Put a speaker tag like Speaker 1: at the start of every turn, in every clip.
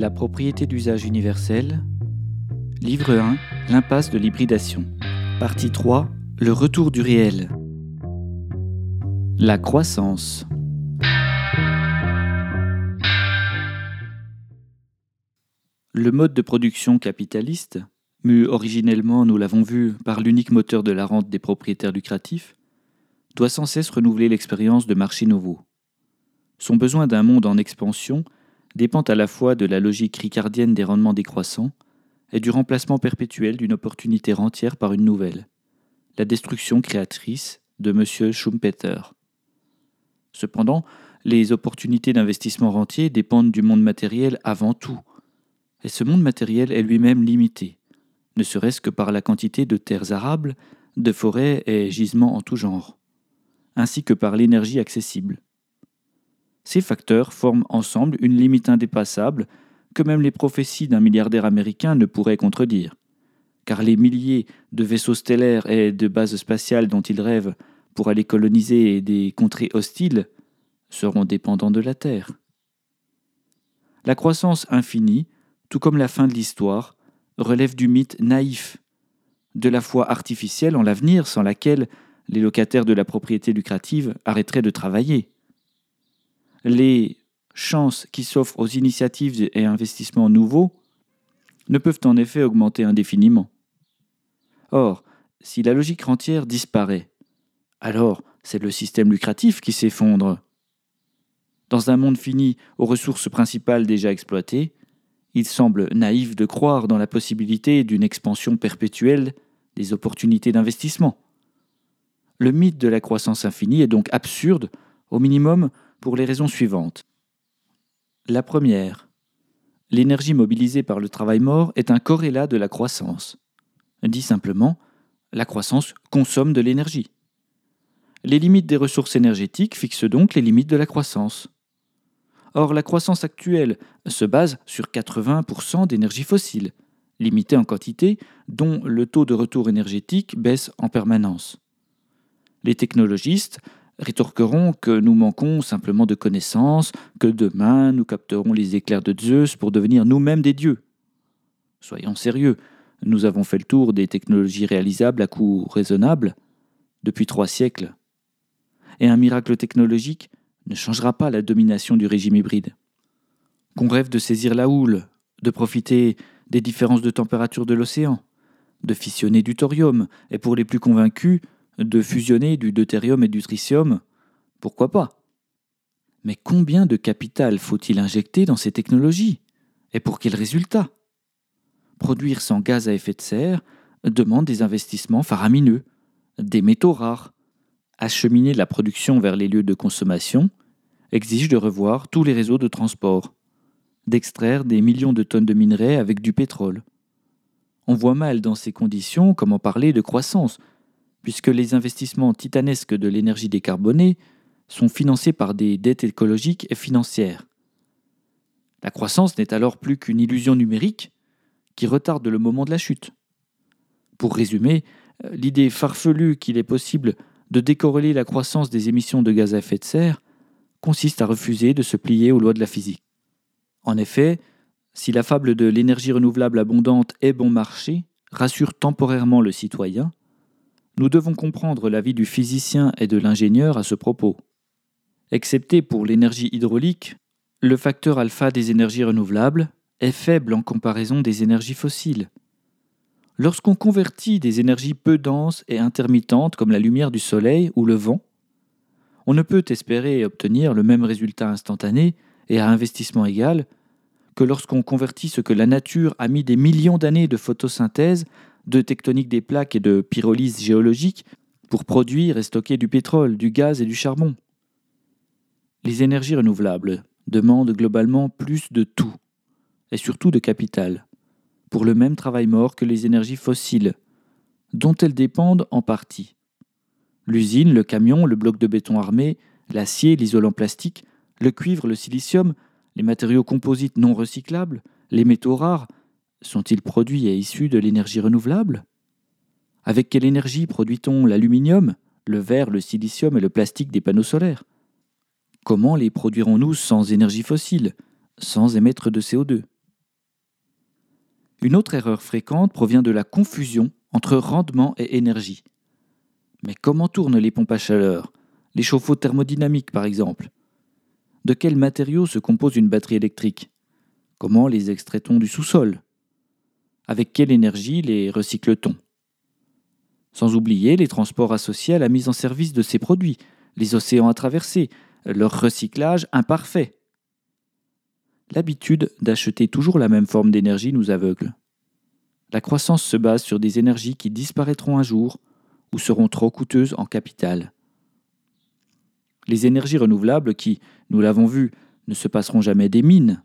Speaker 1: La propriété d'usage universel. Livre 1. L'impasse de l'hybridation. Partie 3. Le retour du réel. La croissance. Le mode de production capitaliste, mu originellement, nous l'avons vu, par l'unique moteur de la rente des propriétaires lucratifs, doit sans cesse renouveler l'expérience de marchés nouveaux. Son besoin d'un monde en expansion dépend à la fois de la logique ricardienne des rendements décroissants et du remplacement perpétuel d'une opportunité rentière par une nouvelle, la destruction créatrice de M. Schumpeter. Cependant, les opportunités d'investissement rentier dépendent du monde matériel avant tout, et ce monde matériel est lui-même limité, ne serait-ce que par la quantité de terres arables, de forêts et gisements en tout genre, ainsi que par l'énergie accessible. Ces facteurs forment ensemble une limite indépassable que même les prophéties d'un milliardaire américain ne pourraient contredire. Car les milliers de vaisseaux stellaires et de bases spatiales dont il rêve pour aller coloniser des contrées hostiles seront dépendants de la Terre. La croissance infinie, tout comme la fin de l'histoire, relève du mythe naïf, de la foi artificielle en l'avenir sans laquelle les locataires de la propriété lucrative arrêteraient de travailler. Les chances qui s'offrent aux initiatives et investissements nouveaux ne peuvent en effet augmenter indéfiniment. Or, si la logique rentière disparaît, alors c'est le système lucratif qui s'effondre. Dans un monde fini aux ressources principales déjà exploitées, il semble naïf de croire dans la possibilité d'une expansion perpétuelle des opportunités d'investissement. Le mythe de la croissance infinie est donc absurde, au minimum pour les raisons suivantes. La première, l'énergie mobilisée par le travail mort est un corrélat de la croissance. Dit simplement, la croissance consomme de l'énergie. Les limites des ressources énergétiques fixent donc les limites de la croissance. Or, la croissance actuelle se base sur 80% d'énergie fossile, limitée en quantité, dont le taux de retour énergétique baisse en permanence. Les technologistes rétorqueront que nous manquons simplement de connaissances, que demain nous capterons les éclairs de Zeus pour devenir nous-mêmes des dieux. Soyons sérieux, nous avons fait le tour des technologies réalisables à coût raisonnable depuis trois siècles. Et un miracle technologique ne changera pas la domination du régime hybride. Qu'on rêve de saisir la houle, de profiter des différences de température de l'océan, de fissionner du thorium, et pour les plus convaincus, de fusionner du deutérium et du tritium, pourquoi pas? Mais combien de capital faut-il injecter dans ces technologies? Et pour quels résultats Produire sans gaz à effet de serre demande des investissements faramineux, des métaux rares. Acheminer la production vers les lieux de consommation exige de revoir tous les réseaux de transport, d'extraire des millions de tonnes de minerais avec du pétrole. On voit mal dans ces conditions comment parler de croissance, puisque les investissements titanesques de l'énergie décarbonée sont financés par des dettes écologiques et financières. La croissance n'est alors plus qu'une illusion numérique qui retarde le moment de la chute. Pour résumer, euh, l'idée farfelue qu'il est possible de décorréler la croissance des émissions de gaz à effet de serre consiste à refuser de se plier aux lois de la physique. En effet, si la fable de l'énergie renouvelable abondante est bon marché, rassure temporairement le citoyen, nous devons comprendre l'avis du physicien et de l'ingénieur à ce propos. Excepté pour l'énergie hydraulique, le facteur alpha des énergies renouvelables est faible en comparaison des énergies fossiles. Lorsqu'on convertit des énergies peu denses et intermittentes comme la lumière du soleil ou le vent, on ne peut espérer obtenir le même résultat instantané et à investissement égal que lorsqu'on convertit ce que la nature a mis des millions d'années de photosynthèse de tectonique des plaques et de pyrolyse géologique pour produire et stocker du pétrole, du gaz et du charbon. Les énergies renouvelables demandent globalement plus de tout, et surtout de capital, pour le même travail mort que les énergies fossiles, dont elles dépendent en partie. L'usine, le camion, le bloc de béton armé, l'acier, l'isolant plastique, le cuivre, le silicium, les matériaux composites non recyclables, les métaux rares, sont-ils produits et issus de l'énergie renouvelable? Avec quelle énergie produit-on l'aluminium, le verre, le silicium et le plastique des panneaux solaires? Comment les produirons-nous sans énergie fossile, sans émettre de CO2 Une autre erreur fréquente provient de la confusion entre rendement et énergie. Mais comment tournent les pompes à chaleur Les chauffe-eau thermodynamiques par exemple? De quels matériaux se compose une batterie électrique? Comment les extrait-on du sous-sol? Avec quelle énergie les recycle-t-on? Sans oublier les transports associés à la mise en service de ces produits, les océans à traverser, leur recyclage imparfait. L'habitude d'acheter toujours la même forme d'énergie nous aveugle. La croissance se base sur des énergies qui disparaîtront un jour ou seront trop coûteuses en capital. Les énergies renouvelables qui, nous l'avons vu, ne se passeront jamais des mines,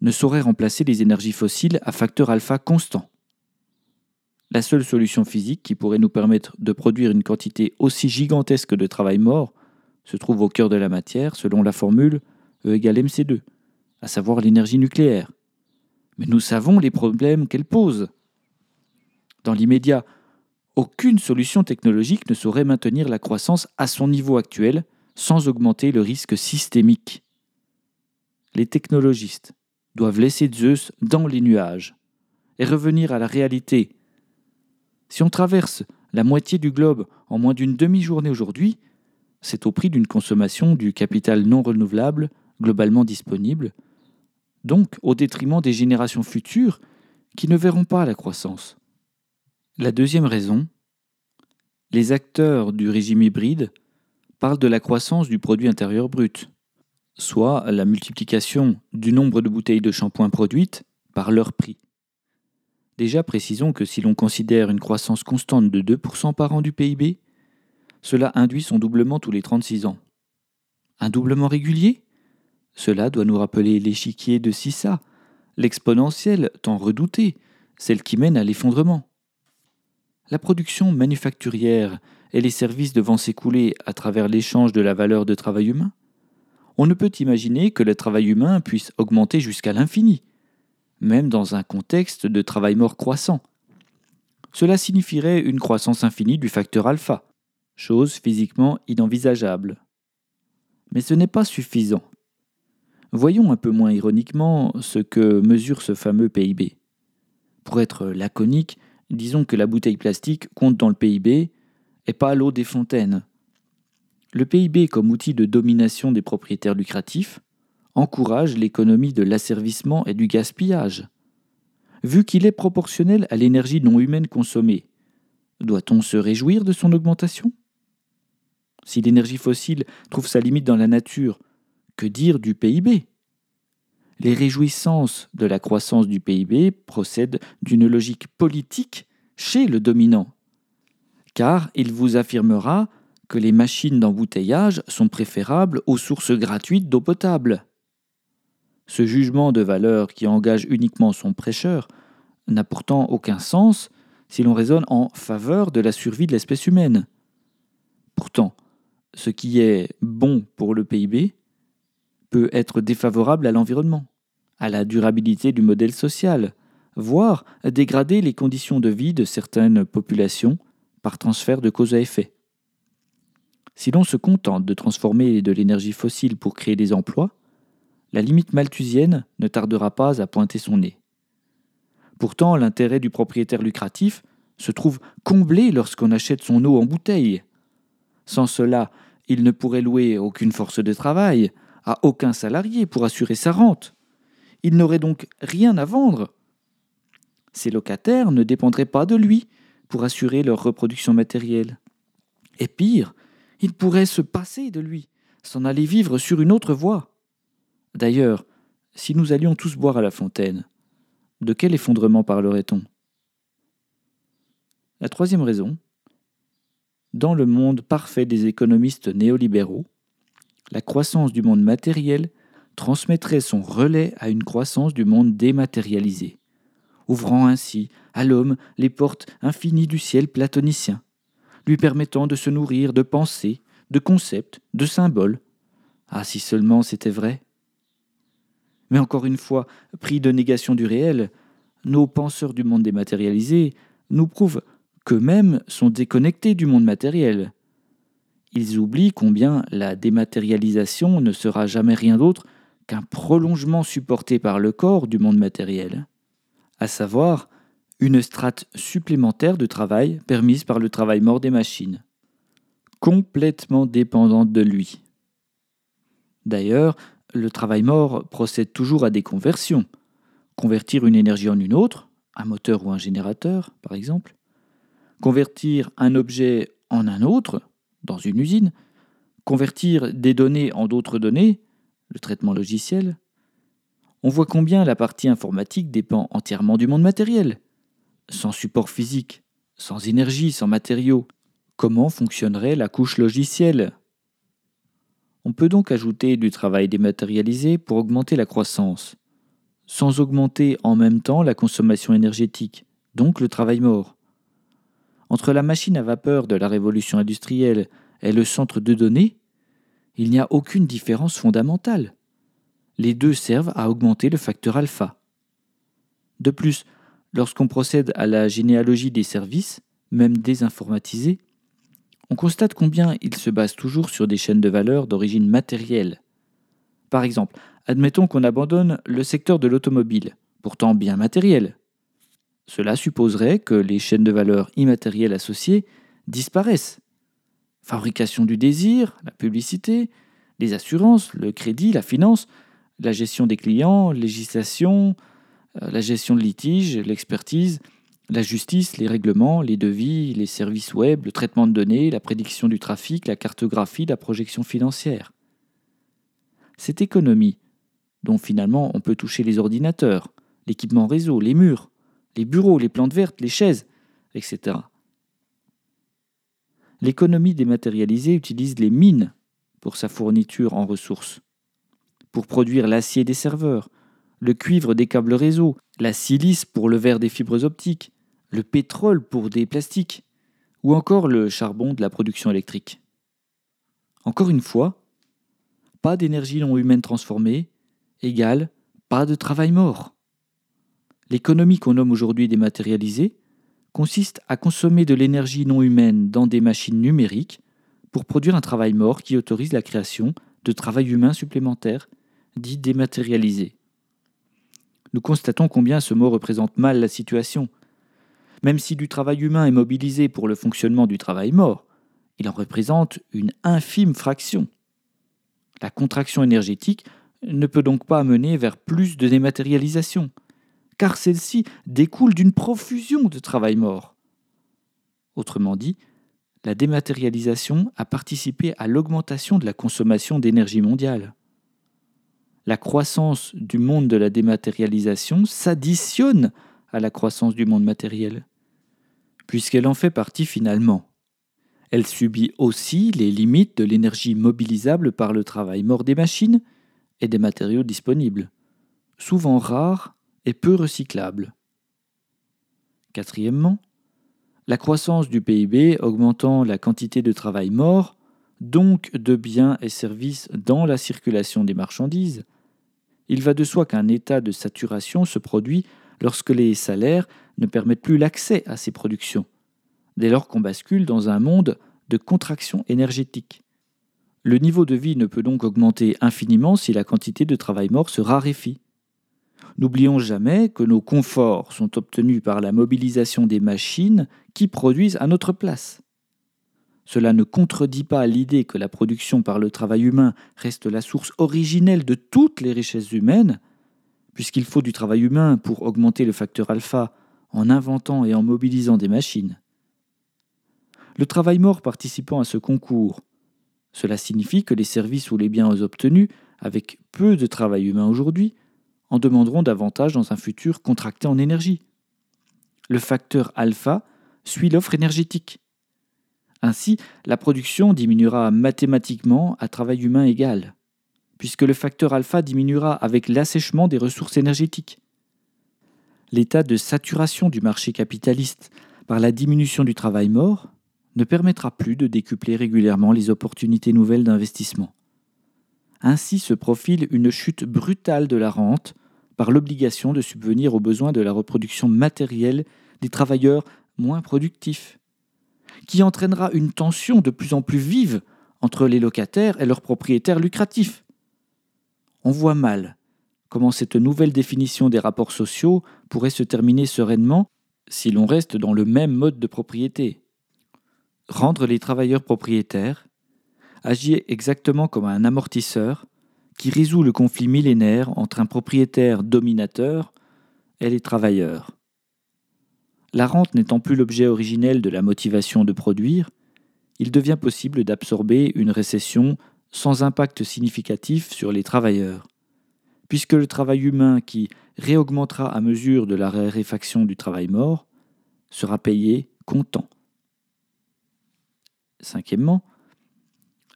Speaker 1: ne sauraient remplacer les énergies fossiles à facteur alpha constant. La seule solution physique qui pourrait nous permettre de produire une quantité aussi gigantesque de travail mort se trouve au cœur de la matière selon la formule E égale mc2, à savoir l'énergie nucléaire. Mais nous savons les problèmes qu'elle pose. Dans l'immédiat, aucune solution technologique ne saurait maintenir la croissance à son niveau actuel sans augmenter le risque systémique. Les technologistes doivent laisser Zeus dans les nuages et revenir à la réalité. Si on traverse la moitié du globe en moins d'une demi-journée aujourd'hui, c'est au prix d'une consommation du capital non renouvelable globalement disponible, donc au détriment des générations futures qui ne verront pas la croissance. La deuxième raison, les acteurs du régime hybride parlent de la croissance du produit intérieur brut, soit la multiplication du nombre de bouteilles de shampoing produites par leur prix. Déjà précisons que si l'on considère une croissance constante de 2% par an du PIB, cela induit son doublement tous les 36 ans. Un doublement régulier? Cela doit nous rappeler l'échiquier de Sissa, l'exponentielle tant redoutée, celle qui mène à l'effondrement. La production manufacturière et les services devant s'écouler à travers l'échange de la valeur de travail humain? On ne peut imaginer que le travail humain puisse augmenter jusqu'à l'infini, même dans un contexte de travail mort croissant. Cela signifierait une croissance infinie du facteur alpha, chose physiquement inenvisageable. Mais ce n'est pas suffisant. Voyons un peu moins ironiquement ce que mesure ce fameux PIB. Pour être laconique, disons que la bouteille plastique compte dans le PIB et pas l'eau des fontaines. Le PIB comme outil de domination des propriétaires lucratifs encourage l'économie de l'asservissement et du gaspillage. Vu qu'il est proportionnel à l'énergie non humaine consommée, doit-on se réjouir de son augmentation? Si l'énergie fossile trouve sa limite dans la nature, que dire du PIB Les réjouissances de la croissance du PIB procèdent d'une logique politique chez le dominant, car il vous affirmera que les machines d'embouteillage sont préférables aux sources gratuites d'eau potable. Ce jugement de valeur qui engage uniquement son prêcheur n'a pourtant aucun sens si l'on raisonne en faveur de la survie de l'espèce humaine. Pourtant, ce qui est bon pour le PIB peut être défavorable à l'environnement, à la durabilité du modèle social, voire dégrader les conditions de vie de certaines populations par transfert de cause à effet. Si l'on se contente de transformer de l'énergie fossile pour créer des emplois, la limite malthusienne ne tardera pas à pointer son nez. Pourtant, l'intérêt du propriétaire lucratif se trouve comblé lorsqu'on achète son eau en bouteille. Sans cela, il ne pourrait louer aucune force de travail, à aucun salarié pour assurer sa rente. Il n'aurait donc rien à vendre. Ses locataires ne dépendraient pas de lui pour assurer leur reproduction matérielle. Et pire, il pourrait se passer de lui, s'en aller vivre sur une autre voie. D'ailleurs, si nous allions tous boire à la fontaine, de quel effondrement parlerait-on? La troisième raison, dans le monde parfait des économistes néolibéraux, la croissance du monde matériel transmettrait son relais à une croissance du monde dématérialisé, ouvrant ainsi à l'homme les portes infinies du ciel platonicien, lui permettant de se nourrir de pensées, de concepts, de symboles. Ah, si seulement c'était vrai. Mais encore une fois, pris de négation du réel, nos penseurs du monde dématérialisé nous prouvent qu'eux-mêmes sont déconnectés du monde matériel. Ils oublient combien la dématérialisation ne sera jamais rien d'autre qu'un prolongement supporté par le corps du monde matériel. à savoir une strate supplémentaire de travail permise par le travail mort des machines, complètement dépendante de lui. D'ailleurs, le travail mort procède toujours à des conversions. Convertir une énergie en une autre, un moteur ou un générateur par exemple, convertir un objet en un autre, dans une usine, convertir des données en d'autres données, le traitement logiciel. On voit combien la partie informatique dépend entièrement du monde matériel. Sans support physique, sans énergie, sans matériaux, comment fonctionnerait la couche logicielle? On peut donc ajouter du travail dématérialisé pour augmenter la croissance, sans augmenter en même temps la consommation énergétique, donc le travail mort. Entre la machine à vapeur de la révolution industrielle et le centre de données, il n'y a aucune différence fondamentale. Les deux servent à augmenter le facteur alpha. De plus, lorsqu'on procède à la généalogie des services, même désinformatisés, on constate combien ils se basent toujours sur des chaînes de valeur d'origine matérielle. Par exemple, admettons qu'on abandonne le secteur de l'automobile, pourtant bien matériel. Cela supposerait que les chaînes de valeur immatérielles associées disparaissent. Fabrication du désir, la publicité, les assurances, le crédit, la finance, la gestion des clients, législation, la gestion de litiges, l'expertise, la justice, les règlements, les devis, les services web, le traitement de données, la prédiction du trafic, la cartographie, la projection financière. Cette économie, dont finalement on peut toucher les ordinateurs, l'équipement réseau, les murs, les bureaux, les plantes vertes, les chaises, etc. L'économie dématérialisée utilise les mines pour sa fourniture en ressources, pour produire l'acier des serveurs, le cuivre des câbles réseau, la silice pour le verre des fibres optiques, le pétrole pour des plastiques, ou encore le charbon de la production électrique. Encore une fois, pas d'énergie non humaine transformée égale pas de travail mort. L'économie qu'on nomme aujourd'hui dématérialisée consiste à consommer de l'énergie non humaine dans des machines numériques pour produire un travail mort qui autorise la création de travail humain supplémentaire, dit dématérialisé. Nous constatons combien ce mot représente mal la situation. Même si du travail humain est mobilisé pour le fonctionnement du travail mort, il en représente une infime fraction. La contraction énergétique ne peut donc pas amener vers plus de dématérialisation, car celle-ci découle d'une profusion de travail mort. Autrement dit, la dématérialisation a participé à l'augmentation de la consommation d'énergie mondiale. La croissance du monde de la dématérialisation s'additionne à la croissance du monde matériel, puisqu'elle en fait partie finalement. Elle subit aussi les limites de l'énergie mobilisable par le travail mort des machines et des matériaux disponibles, souvent rares et peu recyclables. Quatrièmement, la croissance du PIB augmentant la quantité de travail mort, donc de biens et services dans la circulation des marchandises, il va de soi qu'un état de saturation se produit lorsque les salaires ne permettent plus l'accès à ces productions, dès lors qu'on bascule dans un monde de contraction énergétique. Le niveau de vie ne peut donc augmenter infiniment si la quantité de travail mort se raréfie. N'oublions jamais que nos conforts sont obtenus par la mobilisation des machines qui produisent à notre place. Cela ne contredit pas l'idée que la production par le travail humain reste la source originelle de toutes les richesses humaines, puisqu'il faut du travail humain pour augmenter le facteur alpha en inventant et en mobilisant des machines. Le travail mort participant à ce concours, cela signifie que les services ou les biens obtenus avec peu de travail humain aujourd'hui en demanderont davantage dans un futur contracté en énergie. Le facteur alpha suit l'offre énergétique. Ainsi, la production diminuera mathématiquement à travail humain égal, puisque le facteur alpha diminuera avec l'assèchement des ressources énergétiques. L'état de saturation du marché capitaliste par la diminution du travail mort ne permettra plus de décupler régulièrement les opportunités nouvelles d'investissement. Ainsi se profile une chute brutale de la rente par l'obligation de subvenir aux besoins de la reproduction matérielle des travailleurs moins productifs, qui entraînera une tension de plus en plus vive entre les locataires et leurs propriétaires lucratifs. On voit mal comment cette nouvelle définition des rapports sociaux pourrait se terminer sereinement si l'on reste dans le même mode de propriété. Rendre les travailleurs propriétaires agit exactement comme un amortisseur qui résout le conflit millénaire entre un propriétaire dominateur et les travailleurs. La rente n'étant plus l'objet originel de la motivation de produire, il devient possible d'absorber une récession sans impact significatif sur les travailleurs, puisque le travail humain qui réaugmentera à mesure de la raréfaction du travail mort sera payé comptant. Cinquièmement,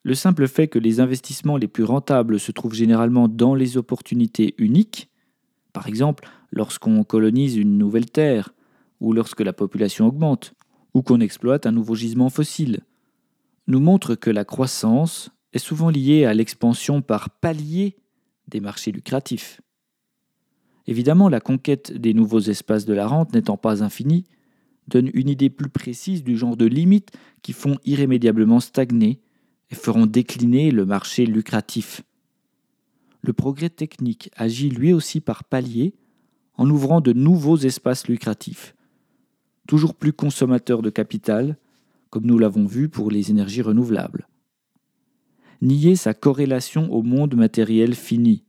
Speaker 1: le simple fait que les investissements les plus rentables se trouvent généralement dans les opportunités uniques, par exemple lorsqu'on colonise une nouvelle terre, ou lorsque la population augmente, ou qu'on exploite un nouveau gisement fossile, nous montre que la croissance est souvent liée à l'expansion par palier des marchés lucratifs. Évidemment, la conquête des nouveaux espaces de la rente n'étant pas infinie, donne une idée plus précise du genre de limites qui font irrémédiablement stagner et feront décliner le marché lucratif. Le progrès technique agit lui aussi par palier en ouvrant de nouveaux espaces lucratifs, toujours plus consommateurs de capital, comme nous l'avons vu pour les énergies renouvelables. Nier sa corrélation au monde matériel fini,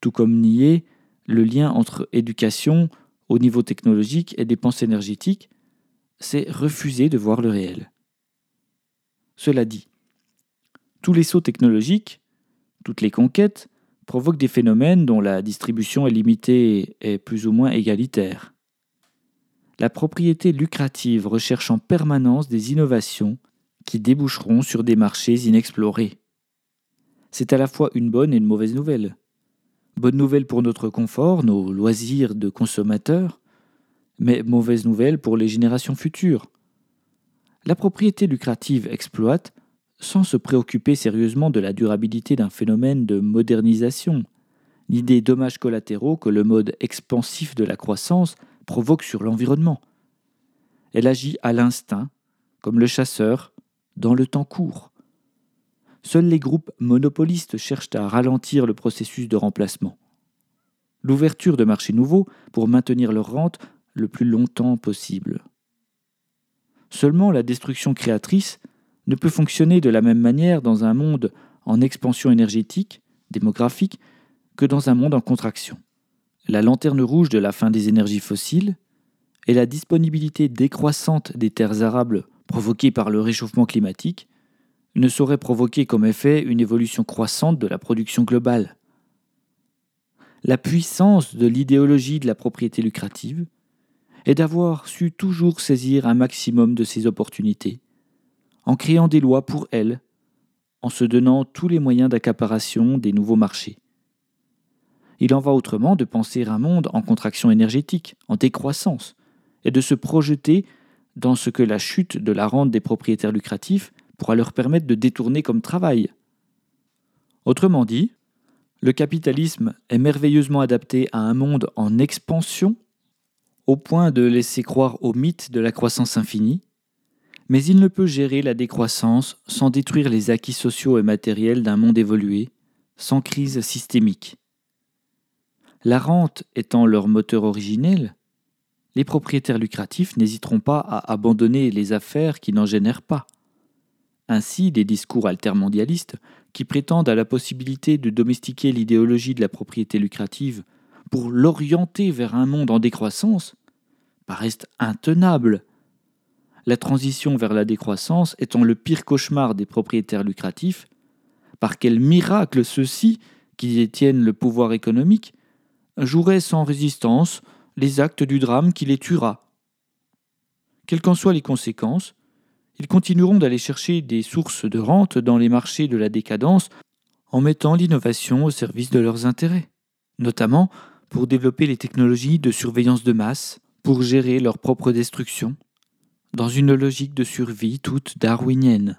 Speaker 1: tout comme nier le lien entre éducation au niveau technologique et dépenses énergétiques, c'est refuser de voir le réel. Cela dit, tous les sauts technologiques, toutes les conquêtes, provoquent des phénomènes dont la distribution est limitée et plus ou moins égalitaire. La propriété lucrative recherche en permanence des innovations qui déboucheront sur des marchés inexplorés. C'est à la fois une bonne et une mauvaise nouvelle. Bonne nouvelle pour notre confort, nos loisirs de consommateurs, mais mauvaise nouvelle pour les générations futures. La propriété lucrative exploite, sans se préoccuper sérieusement de la durabilité d'un phénomène de modernisation, ni des dommages collatéraux que le mode expansif de la croissance provoque sur l'environnement. Elle agit à l'instinct, comme le chasseur, dans le temps court. Seuls les groupes monopolistes cherchent à ralentir le processus de remplacement. L'ouverture de marchés nouveaux pour maintenir leur rente le plus longtemps possible. Seulement la destruction créatrice ne peut fonctionner de la même manière dans un monde en expansion énergétique, démographique, que dans un monde en contraction. La lanterne rouge de la fin des énergies fossiles et la disponibilité décroissante des terres arables provoquée par le réchauffement climatique ne sauraient provoquer comme effet une évolution croissante de la production globale. La puissance de l'idéologie de la propriété lucrative est d'avoir su toujours saisir un maximum de ces opportunités, en créant des lois pour elles, en se donnant tous les moyens d'accaparation des nouveaux marchés. Il en va autrement de penser un monde en contraction énergétique, en décroissance, et de se projeter dans ce que la chute de la rente des propriétaires lucratifs pourra leur permettre de détourner comme travail. Autrement dit, le capitalisme est merveilleusement adapté à un monde en expansion au point de laisser croire au mythe de la croissance infinie, mais il ne peut gérer la décroissance sans détruire les acquis sociaux et matériels d'un monde évolué, sans crise systémique. La rente étant leur moteur originel, les propriétaires lucratifs n'hésiteront pas à abandonner les affaires qui n'en génèrent pas. Ainsi, des discours altermondialistes qui prétendent à la possibilité de domestiquer l'idéologie de la propriété lucrative pour l'orienter vers un monde en décroissance paraissent intenables. La transition vers la décroissance étant le pire cauchemar des propriétaires lucratifs, par quel miracle ceux-ci, qui détiennent le pouvoir économique, joueraient sans résistance les actes du drame qui les tuera. Quelles qu'en soient les conséquences, ils continueront d'aller chercher des sources de rente dans les marchés de la décadence en mettant l'innovation au service de leurs intérêts, notamment pour développer les technologies de surveillance de masse, pour gérer leur propre destruction, dans une logique de survie toute darwinienne.